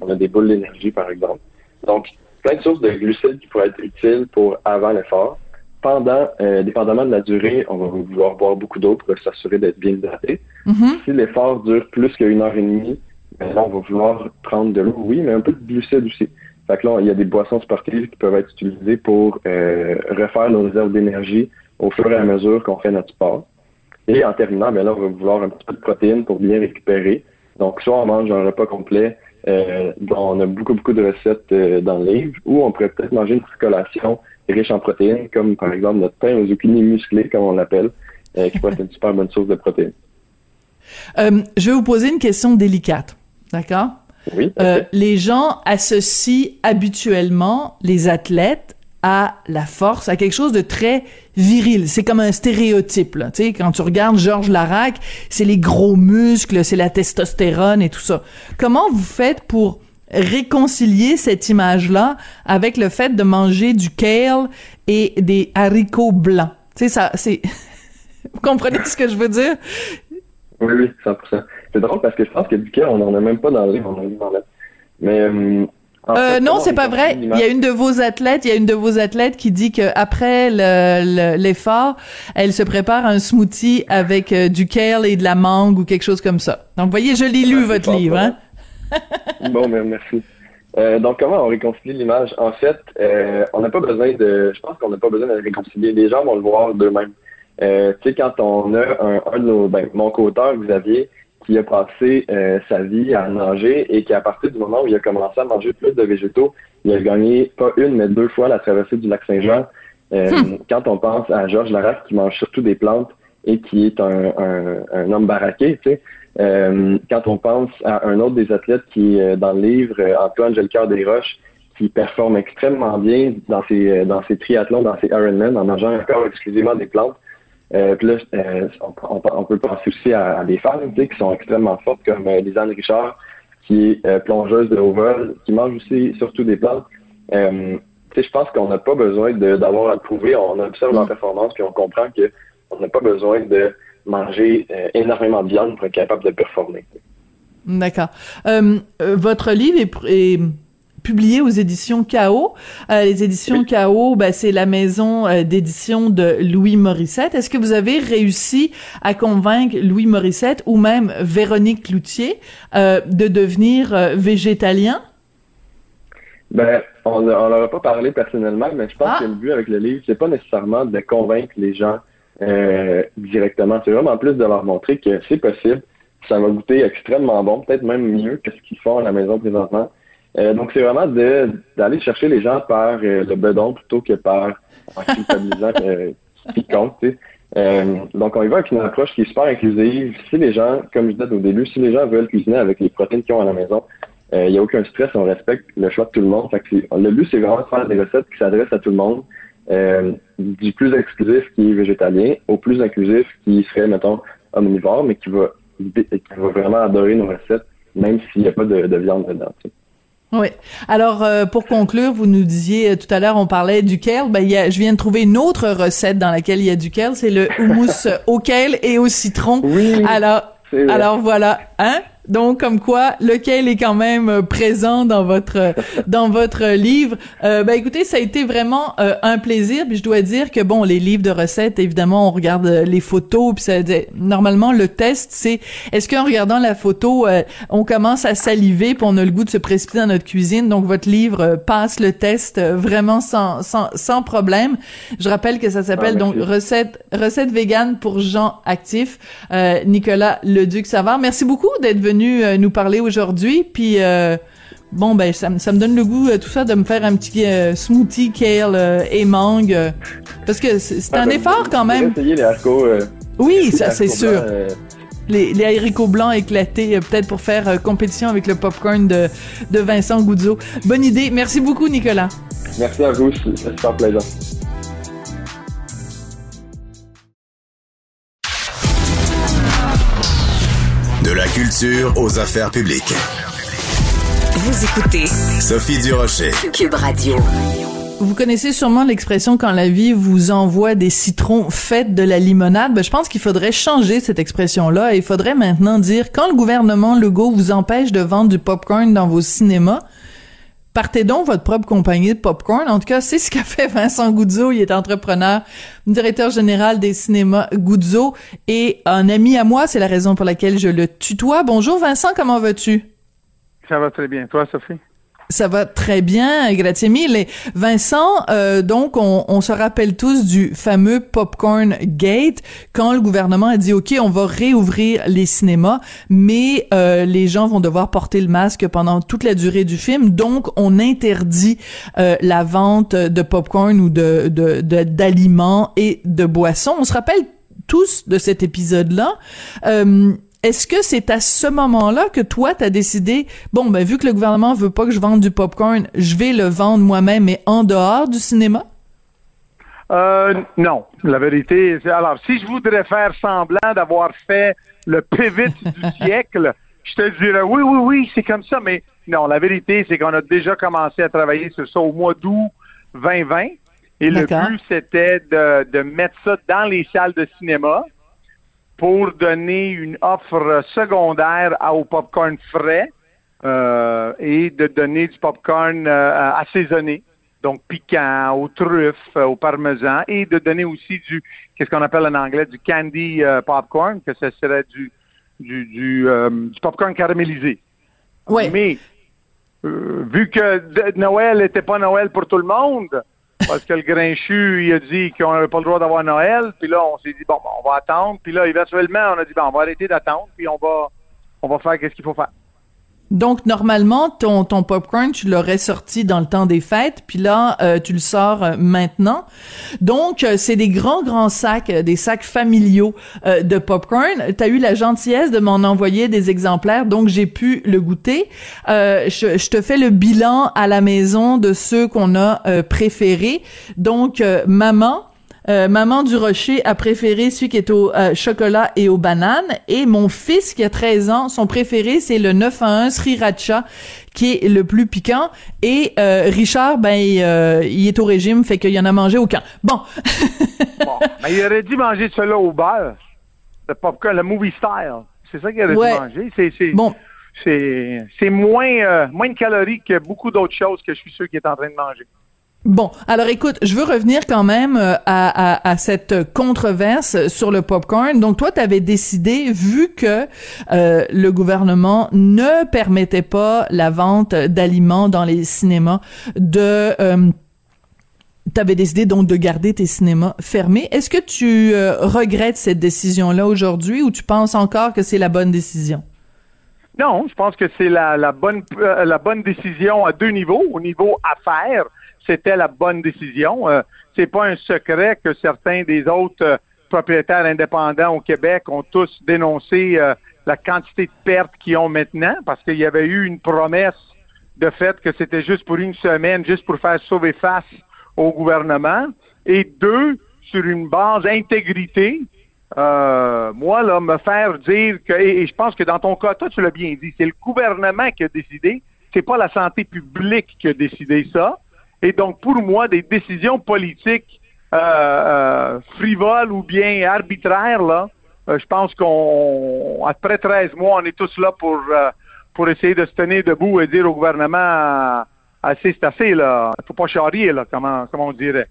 On a des boules d'énergie, par exemple. Donc, plein de sources de glucides qui pourraient être utiles pour avant l'effort. Pendant, euh, dépendamment de la durée, on va vouloir boire beaucoup d'eau pour s'assurer d'être bien hydraté. Mm-hmm. Si l'effort dure plus qu'une heure et demie, ben là, on va vouloir prendre de l'eau, oui, mais un peu de glucides aussi. Fait que là, il y a des boissons sportives qui peuvent être utilisées pour euh, refaire nos réserves d'énergie au fur et à mesure qu'on fait notre sport. Et en terminant, ben là, on va vouloir un petit peu de protéines pour bien récupérer. Donc, soit on mange un repas complet, euh, dont on a beaucoup, beaucoup de recettes euh, dans le livre, ou on pourrait peut-être manger une petite collation riche en protéines, comme par exemple notre pain aux zucchini musclé, comme on l'appelle, euh, qui pourrait être une super bonne source de protéines. Euh, je vais vous poser une question délicate, d'accord? Oui. Euh, les gens associent habituellement les athlètes à la force, à quelque chose de très viril. C'est comme un stéréotype. Là. Tu sais, quand tu regardes Georges Larac, c'est les gros muscles, c'est la testostérone et tout ça. Comment vous faites pour réconcilier cette image-là avec le fait de manger du kale et des haricots blancs? Tu ça, c'est... vous comprenez ce que je veux dire? Oui, oui, 100%. C'est drôle parce que je pense que du kale, on n'en a même pas dans le livre, on en a dans le... Mais... Euh, euh, non, c'est pas vrai. Il y a une de vos athlètes, il y a une de vos athlètes qui dit que après l'effort, elle se prépare un smoothie avec euh, du kale et de la mangue ou quelque chose comme ça. Donc, voyez, je l'ai lu votre livre, hein. bon, mais merci. Euh, donc, comment on réconcilie l'image? En fait, euh, on n'a pas besoin de. Je pense qu'on n'a pas besoin de réconcilier. Les gens vont le voir d'eux-mêmes. Euh, tu sais, quand on a un, un de nos. Ben, mon co-auteur, Xavier, qui a passé euh, sa vie à nager et qui, à partir du moment où il a commencé à manger plus de végétaux, il a gagné pas une, mais deux fois la traversée du lac Saint-Jean. Euh, hmm. Quand on pense à Georges Larac, qui mange surtout des plantes et qui est un, un, homme baraqué, tu sais, euh, quand on pense à un autre des athlètes qui est dans le livre, Antoine Gelcoeur des Roches, qui performe extrêmement bien dans ses, dans ses triathlons, dans ses Ironman, en mangeant encore exclusivement des plantes. Euh, puis là, euh, on, peut penser aussi à, des femmes qui sont extrêmement fortes, comme euh, Lisanne Richard, qui est euh, plongeuse de haut vol, qui mange aussi surtout des plantes. je pense qu'on n'a pas besoin d'avoir à le prouver. On observe leur mm. performance, puis on comprend qu'on n'a pas besoin de manger énormément de viande pour être capable de performer. D'accord. votre livre est publié aux éditions Chaos. Euh, les éditions Chaos, ben, c'est la maison euh, d'édition de Louis Morissette. Est-ce que vous avez réussi à convaincre Louis Morissette ou même Véronique Cloutier euh, de devenir végétalien? Ben, on leur a pas parlé personnellement, mais je pense ah! que le but avec le livre, c'est pas nécessairement de convaincre les gens directement. C'est vraiment plus de leur montrer que c'est possible. Ça va goûter extrêmement bon, peut-être même mieux que ce qu'ils font à la maison présentement. Euh, donc, c'est vraiment d'aller chercher les gens par euh, le bedon plutôt que par en culpabilisant euh, qui compte. donc, on y va avec une approche qui est super inclusive. Si les gens, comme je disais au début, si les gens veulent cuisiner avec les protéines qu'ils ont à la maison, il n'y a aucun stress, on respecte le choix de tout le monde. le but, c'est vraiment de faire des recettes qui s'adressent à tout le monde, du plus exclusif qui est végétalien au plus inclusif qui serait, mettons, omnivore, mais qui va, qui va vraiment adorer nos recettes, même s'il n'y a pas de, de viande dedans. Oui. Alors, euh, pour conclure, vous nous disiez euh, tout à l'heure, on parlait du kale. Ben, y a, je viens de trouver une autre recette dans laquelle il y a du kale. C'est le houmous au kale et au citron. Oui. Alors, alors voilà, hein? Donc, comme quoi, lequel est quand même euh, présent dans votre dans votre livre. Euh, ben écoutez, ça a été vraiment euh, un plaisir. Puis je dois dire que bon, les livres de recettes, évidemment, on regarde les photos. Puis ça, normalement, le test, c'est est-ce qu'en regardant la photo, on commence à saliver, puis on a le goût de se précipiter dans notre cuisine? Donc votre livre passe le test vraiment sans sans sans problème. Je rappelle que ça s'appelle ah, donc recette recette végane pour gens actifs. Nicolas Leduc Savard, merci beaucoup d'être venu euh, nous parler aujourd'hui. Puis euh, bon ben ça, ça, me donne le goût euh, tout ça de me faire un petit smoothie kale et mangue parce que c'est un effort quand même. Essayer les haricots. oui, ça c'est sûr. les, les, haricots blancs éclatés, peut-être pour faire compétition avec le popcorn de, de Vincent Goudzo. Bonne idée. Merci beaucoup, Nicolas. Merci à vous. C'est super plaisant. Culture aux affaires publiques. Vous écoutez Sophie Durocher. Cube Radio. Vous connaissez sûrement l'expression quand la vie vous envoie des citrons, faits de la limonade. Ben, je pense qu'il faudrait changer cette expression-là. Il faudrait maintenant dire quand le gouvernement Legault vous empêche de vendre du popcorn dans vos cinémas, partez donc votre propre compagnie de popcorn. En tout cas, c'est ce qu'a fait Vincent Goudzo. Il est entrepreneur, directeur général des cinémas Goudzo et un ami à moi. C'est la raison pour laquelle je le tutoie. Bonjour Vincent, comment vas-tu? Ça va très bien. Toi, Sophie? Ça va très bien, grazie mille. Vincent, euh, donc on, se rappelle tous du fameux Popcorn Gate quand le gouvernement a dit OK, on va réouvrir les cinémas, mais euh, les gens vont devoir porter le masque pendant toute la durée du film, donc on interdit euh, la vente de popcorn ou de d'aliments et de boissons. On se rappelle tous de cet épisode-là. Est-ce que c'est à ce moment-là que toi, tu as décidé, bon, ben, vu que le gouvernement veut pas que je vende du popcorn, je vais le vendre moi-même, mais en dehors du cinéma? Euh, non. La vérité, c'est, alors, si je voudrais faire semblant d'avoir fait le pivot du siècle, je te dirais oui, oui, oui, c'est comme ça, mais non, la vérité, c'est qu'on a déjà commencé à travailler sur ça au mois d'août 2020. Et le but, c'était de, de mettre ça dans les salles de cinéma pour donner une offre secondaire au popcorn frais euh, et de donner du popcorn euh, assaisonné, donc piquant, aux truffes, au parmesan, et de donner aussi du, qu'est-ce qu'on appelle en anglais, du candy euh, popcorn, que ce serait du, du, du, du popcorn caramélisé. Oui. Mais vu que Noël n'était pas Noël pour tout le monde, parce que le Grinchu, il a dit qu'on n'avait pas le droit d'avoir Noël. Puis là, on s'est dit, bon, on va attendre. Puis là, éventuellement, on a dit, bon, on va arrêter d'attendre. Puis on va, on va faire qu'est-ce qu'il faut faire. Donc normalement ton ton popcorn tu l'aurais sorti dans le temps des fêtes puis là euh, tu le sors euh, maintenant. Donc euh, c'est des grands grands sacs des sacs familiaux de popcorn. Tu as eu la gentillesse de m'en envoyer des exemplaires donc j'ai pu le goûter. Je, je, te fais le bilan à la maison de ceux qu'on a préférés. Donc maman euh, maman du Rocher a préféré celui qui est au euh, chocolat et aux bananes. Et mon fils, qui a 13 ans, son préféré, c'est le 9 à 1 Sriracha, qui est le plus piquant. Et euh, Richard, ben, il, est au régime, fait qu'il en a mangé aucun. Bon. bon. Ben, il aurait dû manger cela au beurre. Le popcorn, le movie style. C'est ça qu'il aurait dû manger. C'est, c'est, bon. c'est, c'est moins, moins de calories que beaucoup d'autres choses que je suis sûr qu'il est en train de manger. Bon, alors écoute, je veux revenir quand même euh, à, cette controverse sur le popcorn. Donc toi, tu avais décidé, vu que euh, le gouvernement ne permettait pas la vente d'aliments dans les cinémas, de euh, avais décidé donc de garder tes cinémas fermés. Est-ce que tu regrettes cette décision-là aujourd'hui ou tu penses encore que c'est la bonne décision? Non, je pense que c'est la, la, bonne la bonne décision à deux niveaux. Au niveau affaires, c'était la bonne décision. Euh, c'est pas un secret que certains des autres euh, propriétaires indépendants au Québec ont tous dénoncé euh, la quantité de pertes qu'ils ont maintenant parce qu'il y avait eu une promesse de fait que c'était juste pour une semaine, juste pour faire sauver face au gouvernement. Et deux, sur une base intégrité, moi, là, me faire dire que, et, je pense que dans ton cas, toi, tu l'as bien dit, c'est le gouvernement qui a décidé, c'est pas la santé publique qui a décidé ça. Et donc, pour moi, des décisions politiques euh, euh, frivoles ou bien arbitraires, là, euh, je pense qu'on, après 13 mois, on est tous là pour, pour essayer de se tenir debout et dire au gouvernement assez c'est assez, là. Faut pas charrier, là, comment, comment on dirait.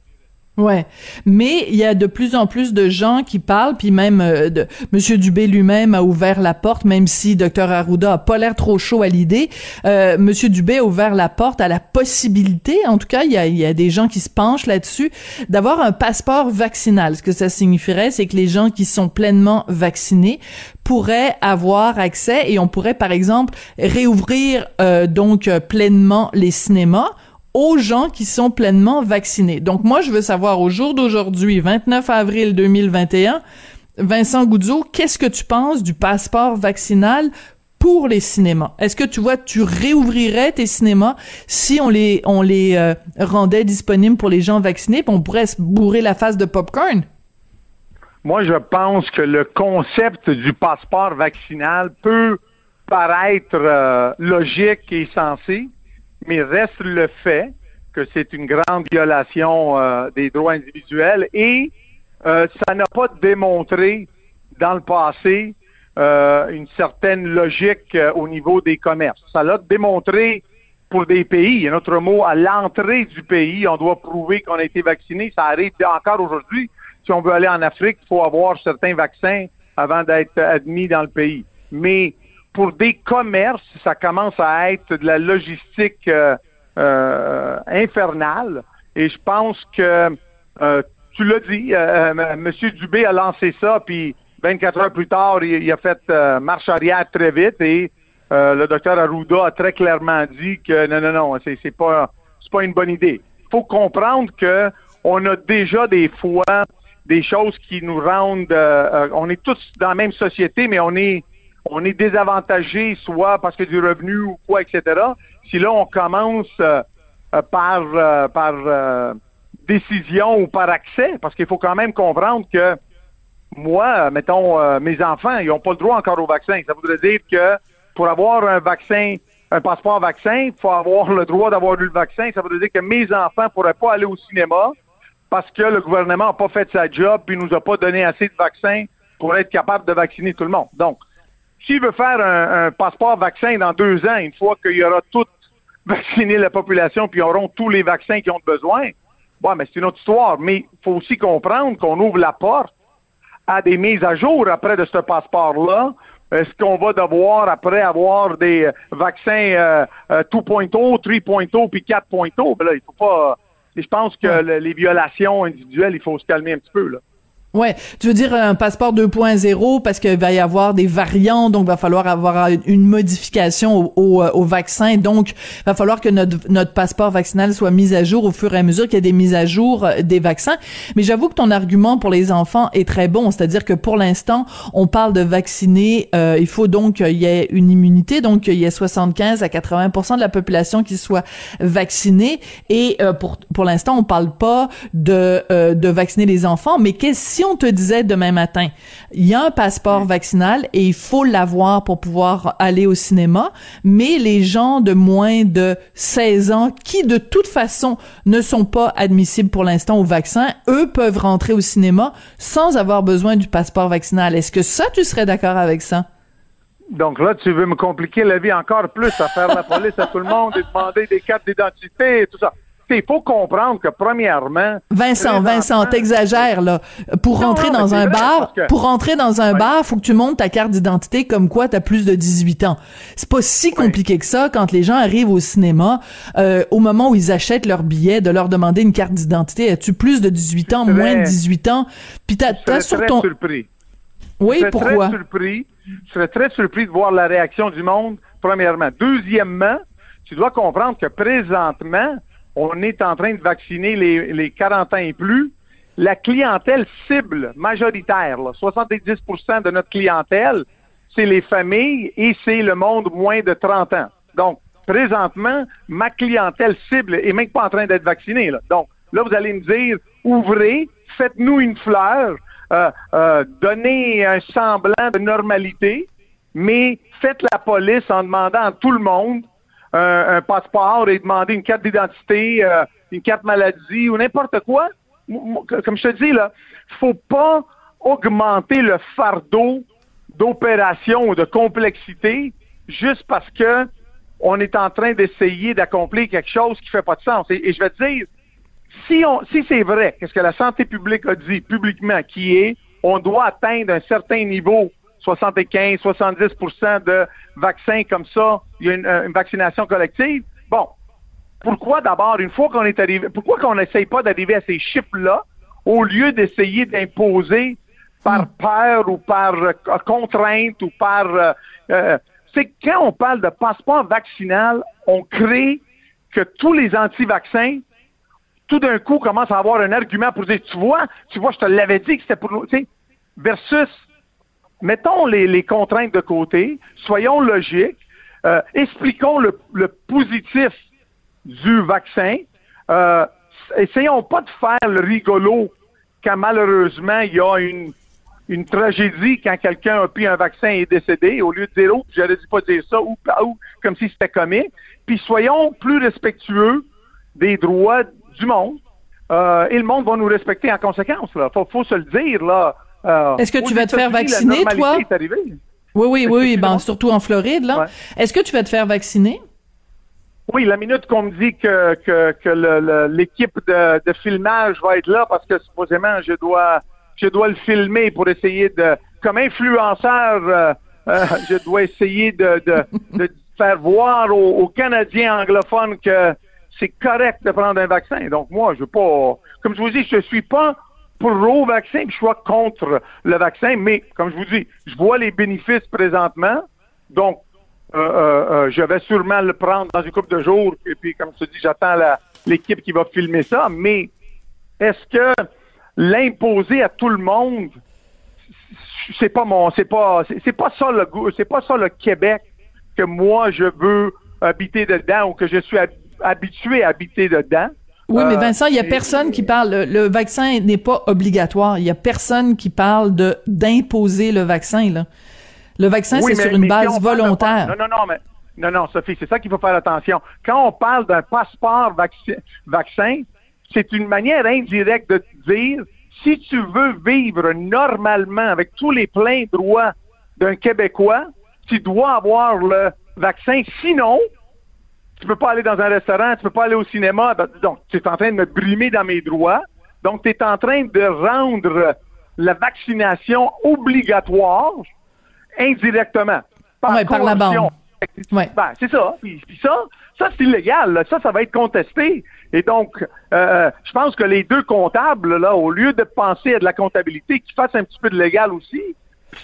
Ouais, mais il y a de plus en plus de gens qui parlent, puis même euh, de, Monsieur Dubé lui-même a ouvert la porte, même si Dr Arruda a pas l'air trop chaud à l'idée. Euh, Monsieur Dubé a ouvert la porte à la possibilité, en tout cas, il y a, y a des gens qui se penchent là-dessus, d'avoir un passeport vaccinal. Ce que ça signifierait, c'est que les gens qui sont pleinement vaccinés pourraient avoir accès et on pourrait, par exemple, réouvrir euh, donc pleinement les cinémas aux gens qui sont pleinement vaccinés. Donc moi, je veux savoir au jour d'aujourd'hui, 29 avril 2021, Vincent Goudzo, qu'est-ce que tu penses du passeport vaccinal pour les cinémas? Est-ce que tu vois, tu réouvrirais tes cinémas si on les on les euh, rendait disponibles pour les gens vaccinés, puis on pourrait se bourrer la face de popcorn? Moi, je pense que le concept du passeport vaccinal peut paraître euh, logique et sensé, mais reste le fait que c'est une grande violation euh, des droits individuels et euh, ça n'a pas démontré dans le passé euh, une certaine logique au niveau des commerces. Ça l'a démontré pour des pays. Un autre mot, à l'entrée du pays, on doit prouver qu'on a été vacciné. Ça arrive encore aujourd'hui. Si on veut aller en Afrique, il faut avoir certains vaccins avant d'être admis dans le pays. Mais pour des commerces, ça commence à être de la logistique euh, infernale. Et je pense que euh, tu l'as dit, euh, M. Dubé a lancé ça, puis 24 heures plus tard, il, a fait marche arrière très vite et le docteur Arruda a très clairement dit que non, non, non, c'est, c'est pas c'est pas une bonne idée. Il faut comprendre que on a déjà des fois des choses qui nous rendent on est tous dans la même société, mais on est on est désavantagé, soit parce que du revenu ou quoi, etc si là on commence euh, euh, par, euh, par décision ou par accès, parce qu'il faut quand même comprendre que moi, mettons, mes enfants, ils n'ont pas le droit encore au vaccin. Ça voudrait dire que pour avoir un vaccin, un passeport vaccin, il faut avoir le droit d'avoir eu le vaccin. Ça veut dire que mes enfants ne pourraient pas aller au cinéma parce que le gouvernement n'a pas fait sa job et nous a pas donné assez de vaccins pour être capable de vacciner tout le monde. Donc, s'il veut faire un, un passeport vaccin dans deux ans, une fois qu'il y aura tout vacciner la population puis auront tous les vaccins qu'ils ont besoin. Bon, mais c'est une autre histoire. Mais il faut aussi comprendre qu'on ouvre la porte à des mises à jour après de ce passeport-là. Est-ce qu'on va devoir, après avoir des vaccins euh, 2.0, 3.0 puis 4.0? Ben là, il faut pas. Je pense que les violations individuelles, il faut se calmer un petit peu. Là. Ouais, tu veux dire un passeport 2.0 parce qu'il va y avoir des variants, donc il va falloir avoir une modification au, au, vaccin, donc il va falloir que notre, notre passeport vaccinal soit mis à jour au fur et à mesure qu'il y a des mises à jour euh, des vaccins. Mais j'avoue que ton argument pour les enfants est très bon, c'est-à-dire que pour l'instant, on parle de vacciner, euh, il faut donc qu'il y ait une immunité, donc il y ait 75 à 80% de la population qui soit vaccinée, et euh, pour pour l'instant, on parle pas de de vacciner les enfants, mais qu'est-ce si on te disait demain matin, il y a un passeport vaccinal et il faut l'avoir pour pouvoir aller au cinéma, mais les gens de moins de 16 ans qui de toute façon ne sont pas admissibles pour l'instant au vaccin, eux peuvent rentrer au cinéma sans avoir besoin du passeport vaccinal. Est-ce que ça, tu serais d'accord avec ça? Donc là, tu veux me compliquer la vie encore plus à faire la police à tout le monde et demander des cartes d'identité et tout ça il faut comprendre que premièrement. Vincent, Vincent, t'exagères là. Pour rentrer dans un bar, pour rentrer dans un bar, faut que tu montes ta carte d'identité comme quoi t'as plus de 18 ans. C'est pas si compliqué que ça quand les gens arrivent au cinéma, euh, au moment où ils achètent leur billet, de leur demander une carte d'identité. As-tu plus de 18 ans, moins de 18 ans? Puis t'as, as sur ton. Surpris. Oui, je pourquoi? très surpris. Je serais très surpris de voir la réaction du monde. Premièrement, deuxièmement, tu dois comprendre que présentement on est en train de vacciner les, les 40 ans et plus. La clientèle cible majoritaire, 70% de notre clientèle, c'est les familles et c'est le monde moins de 30 ans. Donc, présentement, ma clientèle cible est même pas en train d'être vaccinée. Donc, là, vous allez me dire, ouvrez, faites-nous une fleur, euh, euh, donnez un semblant de normalité, mais faites la police en demandant à tout le monde un, passeport et demander une carte d'identité, euh, une carte maladie ou n'importe quoi, comme je te dis, là, faut pas augmenter le fardeau d'opération ou de complexité juste parce que on est en train d'essayer d'accomplir quelque chose qui fait pas de sens. Et, je vais te dire, si, si c'est vrai, qu'est-ce que la santé publique a dit publiquement, qui est, on doit atteindre un certain niveau 75, 70% de vaccins comme ça, il y a une, vaccination collective. Bon, pourquoi d'abord, une fois qu'on est arrivé, pourquoi qu'on n'essaye pas d'arriver à ces chiffres-là au lieu d'essayer d'imposer par hmm. peur ou par euh, contrainte ou par... Euh, euh, c'est quand on parle de passeport vaccinal, on crée que tous les anti-vaccins, tout d'un coup, commencent à avoir un argument pour dire, tu vois, tu vois, je te l'avais dit que c'était pour nous, tu sais, versus mettons les, contraintes de côté, soyons logiques, euh, expliquons le, positif du vaccin, euh, essayons pas de faire le rigolo quand malheureusement il y a une, tragédie quand quelqu'un a pris un vaccin et est décédé, au lieu de dire, oh, j'aurais dû pas dire ça, ou, comme si c'était comique. Puis soyons plus respectueux des droits du monde. Euh, et le monde va nous respecter en conséquence. Là, faut, faut se le dire là. Est-ce que tu vas te faire vacciner, toi? Oui, oui, oui, ben, surtout en Floride là. Est-ce que tu vas te faire vacciner? Oui, la minute qu'on me dit que, que, que l'équipe de, de, filmage va être là parce que supposément je dois je dois le filmer pour essayer de comme influenceur euh, euh, je dois essayer de, de, de faire voir aux, Canadiens anglophones que c'est correct de prendre un vaccin. Donc moi, je veux pas comme je vous dis, je suis pas pour le vaccin, je suis contre le vaccin, mais comme je vous dis, je vois les bénéfices présentement. Donc, euh, euh, euh, je vais sûrement le prendre dans une couple de jours. Et puis, comme tu dis, j'attends l'équipe qui va filmer ça. Mais est-ce que l'imposer à tout le monde, c'est pas mon, c'est pas, c'est pas ça le c'est pas ça le Québec que moi je veux habiter dedans ou que je suis habitué à habiter dedans. Oui, mais Vincent, il y a personne qui parle. Le, le vaccin n'est pas obligatoire. Il y a personne qui parle de d'imposer le vaccin là. Le vaccin, c'est sur une base volontaire. non, non, non, mais non, non, Sophie, c'est ça qu'il faut faire attention. Quand on parle d'un passeport vaccin, c'est une manière indirecte de dire si tu veux vivre normalement avec tous les pleins droits d'un Québécois, tu dois avoir le vaccin. Sinon, tu peux pas aller dans un restaurant, tu peux pas aller au cinéma. Donc, tu es en train de me brimer dans mes droits. Donc, tu es en train de rendre la vaccination obligatoire indirectement. Par, par la bande. Ben, c'est ça. Puis, ça, ça c'est illégal. Ça, ça va être contesté. Et donc, euh, je pense que les deux comptables, là, au lieu de penser à de la comptabilité, qu'ils fassent un petit peu de légal aussi.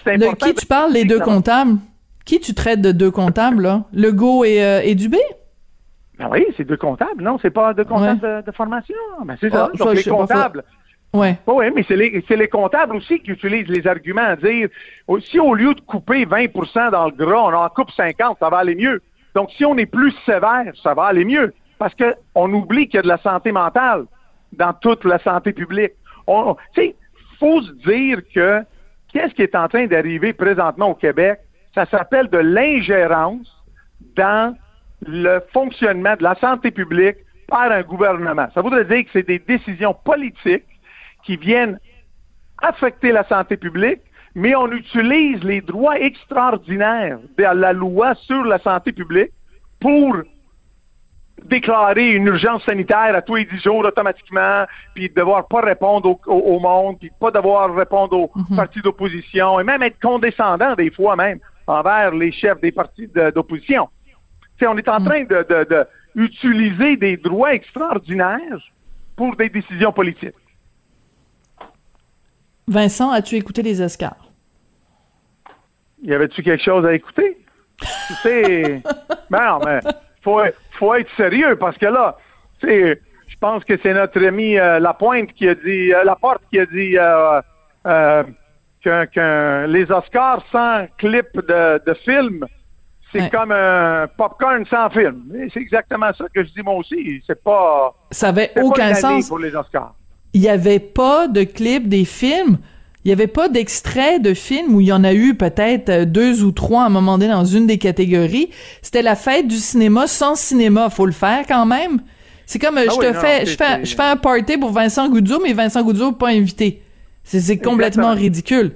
De qui tu parles, les deux comptables? Qui tu traites de deux comptables, là? Legault et, euh, et Dubé? Ben oui, c'est deux comptables, non? C'est pas deux comptables de, formation. Ben, c'est ça. Ah, donc, les comptables. Ouais. Oui, mais c'est les, les, comptables aussi qui utilisent les arguments à dire si au lieu de couper 20% dans le gras, on en coupe 50, ça va aller mieux. Donc, si on est plus sévère, ça va aller mieux. Parce qu'on oublie qu'il y a de la santé mentale dans toute la santé publique. Tu sais, faut se dire que qu'est-ce qui est en train d'arriver présentement au Québec? Ça s'appelle de l'ingérence dans le fonctionnement de la santé publique par un gouvernement. Ça voudrait dire que c'est des décisions politiques qui viennent affecter la santé publique, mais on utilise les droits extraordinaires de la loi sur la santé publique pour déclarer une urgence sanitaire à tous les dix jours automatiquement, puis devoir pas répondre au, monde, puis pas devoir répondre aux mhm. partis d'opposition, et même être condescendant des fois même envers les chefs des partis d'opposition. On est en mhm. train de, de, utiliser des droits extraordinaires pour des décisions politiques. Vincent, as-tu écouté les Oscars? Y avait-tu quelque chose à écouter? tu sais, ben non, mais faut, faut être sérieux parce que là, tu sais, je pense que c'est notre ami euh, Lapointe qui a dit, euh, Laporte qui a dit euh, euh que, les Oscars sans clip de, de film, c'est comme un popcorn sans film. C'est exactement ça que je dis moi aussi. C'est pas. Ça avait aucun sens. Pour les Oscars il n'y avait pas de clip des films. Il n'y avait pas d'extrait de films où il y en a eu peut-être euh, deux ou trois à un moment donné dans une des catégories. C'était la fête du cinéma sans cinéma. Faut le faire quand même. C'est comme euh, ah je te fais, je fais, je fais un party pour Vincent Goudzou, mais Vincent Goudzou pas invité. C'est complètement ridicule.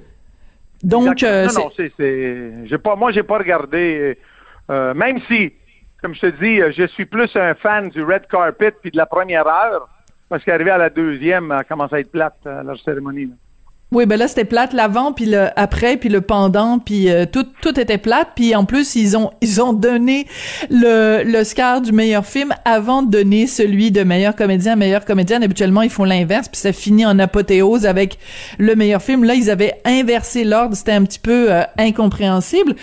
Donc, euh, non, non, c'est, j'ai pas, moi j'ai pas regardé, même si, comme je te dis, je suis plus un fan du red carpet puis de la première heure. Parce qu'arrivé à la deuxième, elle commence à être plate, euh, leur cérémonie. Oui, ben là c'était plate l'avant puis le après puis le pendant puis euh, tout tout était plate. Puis en plus ils ont ils ont donné le l'Oscar du meilleur film avant de donner celui de meilleur comédien meilleur comédienne. Habituellement ils font l'inverse puis ça finit en apothéose avec le meilleur film. Là ils avaient inversé l'ordre c'était un petit peu euh, incompréhensible.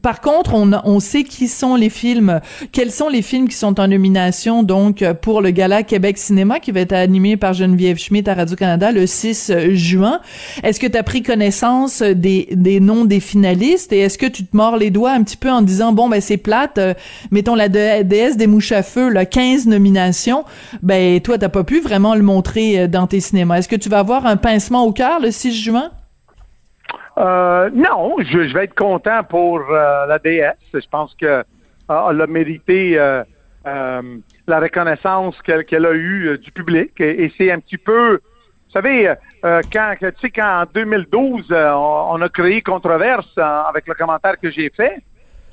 Par contre, on, on sait qui sont les films, quels sont les films qui sont en nomination donc pour le Gala Québec Cinéma qui va être animé par Geneviève Schmidt à Radio-Canada le 6 juin. Est-ce que tu as pris connaissance des, des noms des finalistes? Et est-ce que tu te mords les doigts un petit peu en disant bon ben c'est plate, euh, mettons la déesse des mouches à feu, là, 15 nominations, ben toi t'as pas pu vraiment le montrer euh, dans tes cinémas. Est-ce que tu vas avoir un pincement au cœur le 6 juin? Euh, non, je, vais être content pour euh, la DS. Je pense que ah, elle a mérité. Euh, la reconnaissance qu'elle a eue du public. Et, c'est un petit peu, vous savez, quand, tu sais, quand en 2012, on, a créé controverse avec le commentaire que j'ai fait,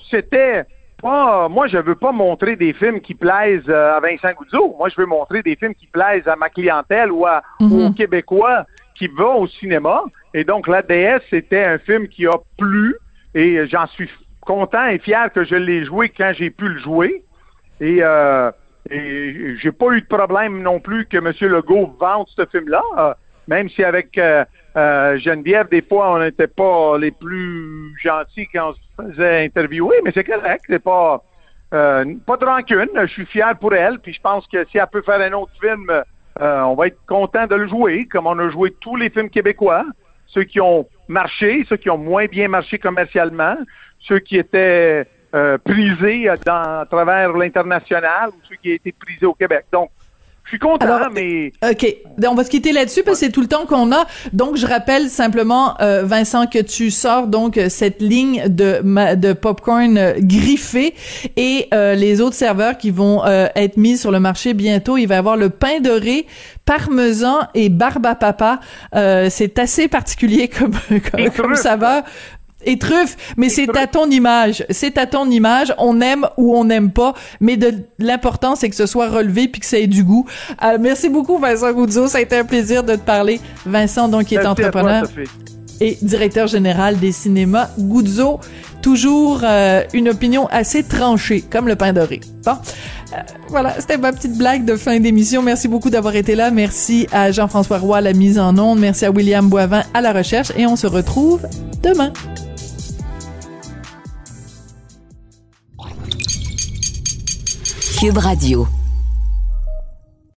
c'était pas, moi, je veux pas montrer des films qui plaisent à Vincent Goudzot. Moi, je veux montrer des films qui plaisent à ma clientèle ou, à, mhm. aux Québécois qui vont au cinéma. Et donc, La DS, c'était un film qui a plu et j'en suis content et fier que je l'ai joué quand j'ai pu le jouer. Et, euh, et j'ai pas eu de problème non plus que M. Legault vende ce film-là, euh, même si avec euh, euh, Geneviève, des fois, on n'était pas les plus gentils quand on se faisait interviewer, mais c'est correct, c'est pas euh, pas de rancune. Je suis fier pour elle, puis je pense que si elle peut faire un autre film, on va être content de le jouer, comme on a joué tous les films québécois, ceux qui ont marché, ceux qui ont moins bien marché commercialement, ceux qui étaient prisés dans, à travers l'international ou ceux qui étaient prisés au Québec. Donc, je suis content, mais... OK. On va se quitter là-dessus parce que c'est tout le temps qu'on a. Donc, je rappelle simplement, euh, Vincent, que tu sors donc cette ligne de, de popcorn griffé et euh, les autres serveurs qui vont euh, être mis sur le marché bientôt. Il va y avoir le pain doré, parmesan et barbe à papa. c'est assez particulier comme, comme, comme saveur et truffe, mais c'est à ton image. C'est à ton image. On aime ou on n'aime pas, mais de l'important c'est que ce soit relevé puis que ça ait du goût. Euh, merci beaucoup Vincent Goudzo, ça a été un plaisir de te parler. Vincent donc qui est entrepreneur et directeur général des cinémas Goudzo. Toujours euh, une opinion assez tranchée, comme le pain doré. Bon, euh, voilà, c'était ma petite blague de fin d'émission. Merci beaucoup d'avoir été là. Merci à Jean-François Roy à la mise en onde. Merci à William Boivin à la recherche. Et on se retrouve demain. Cube Radio.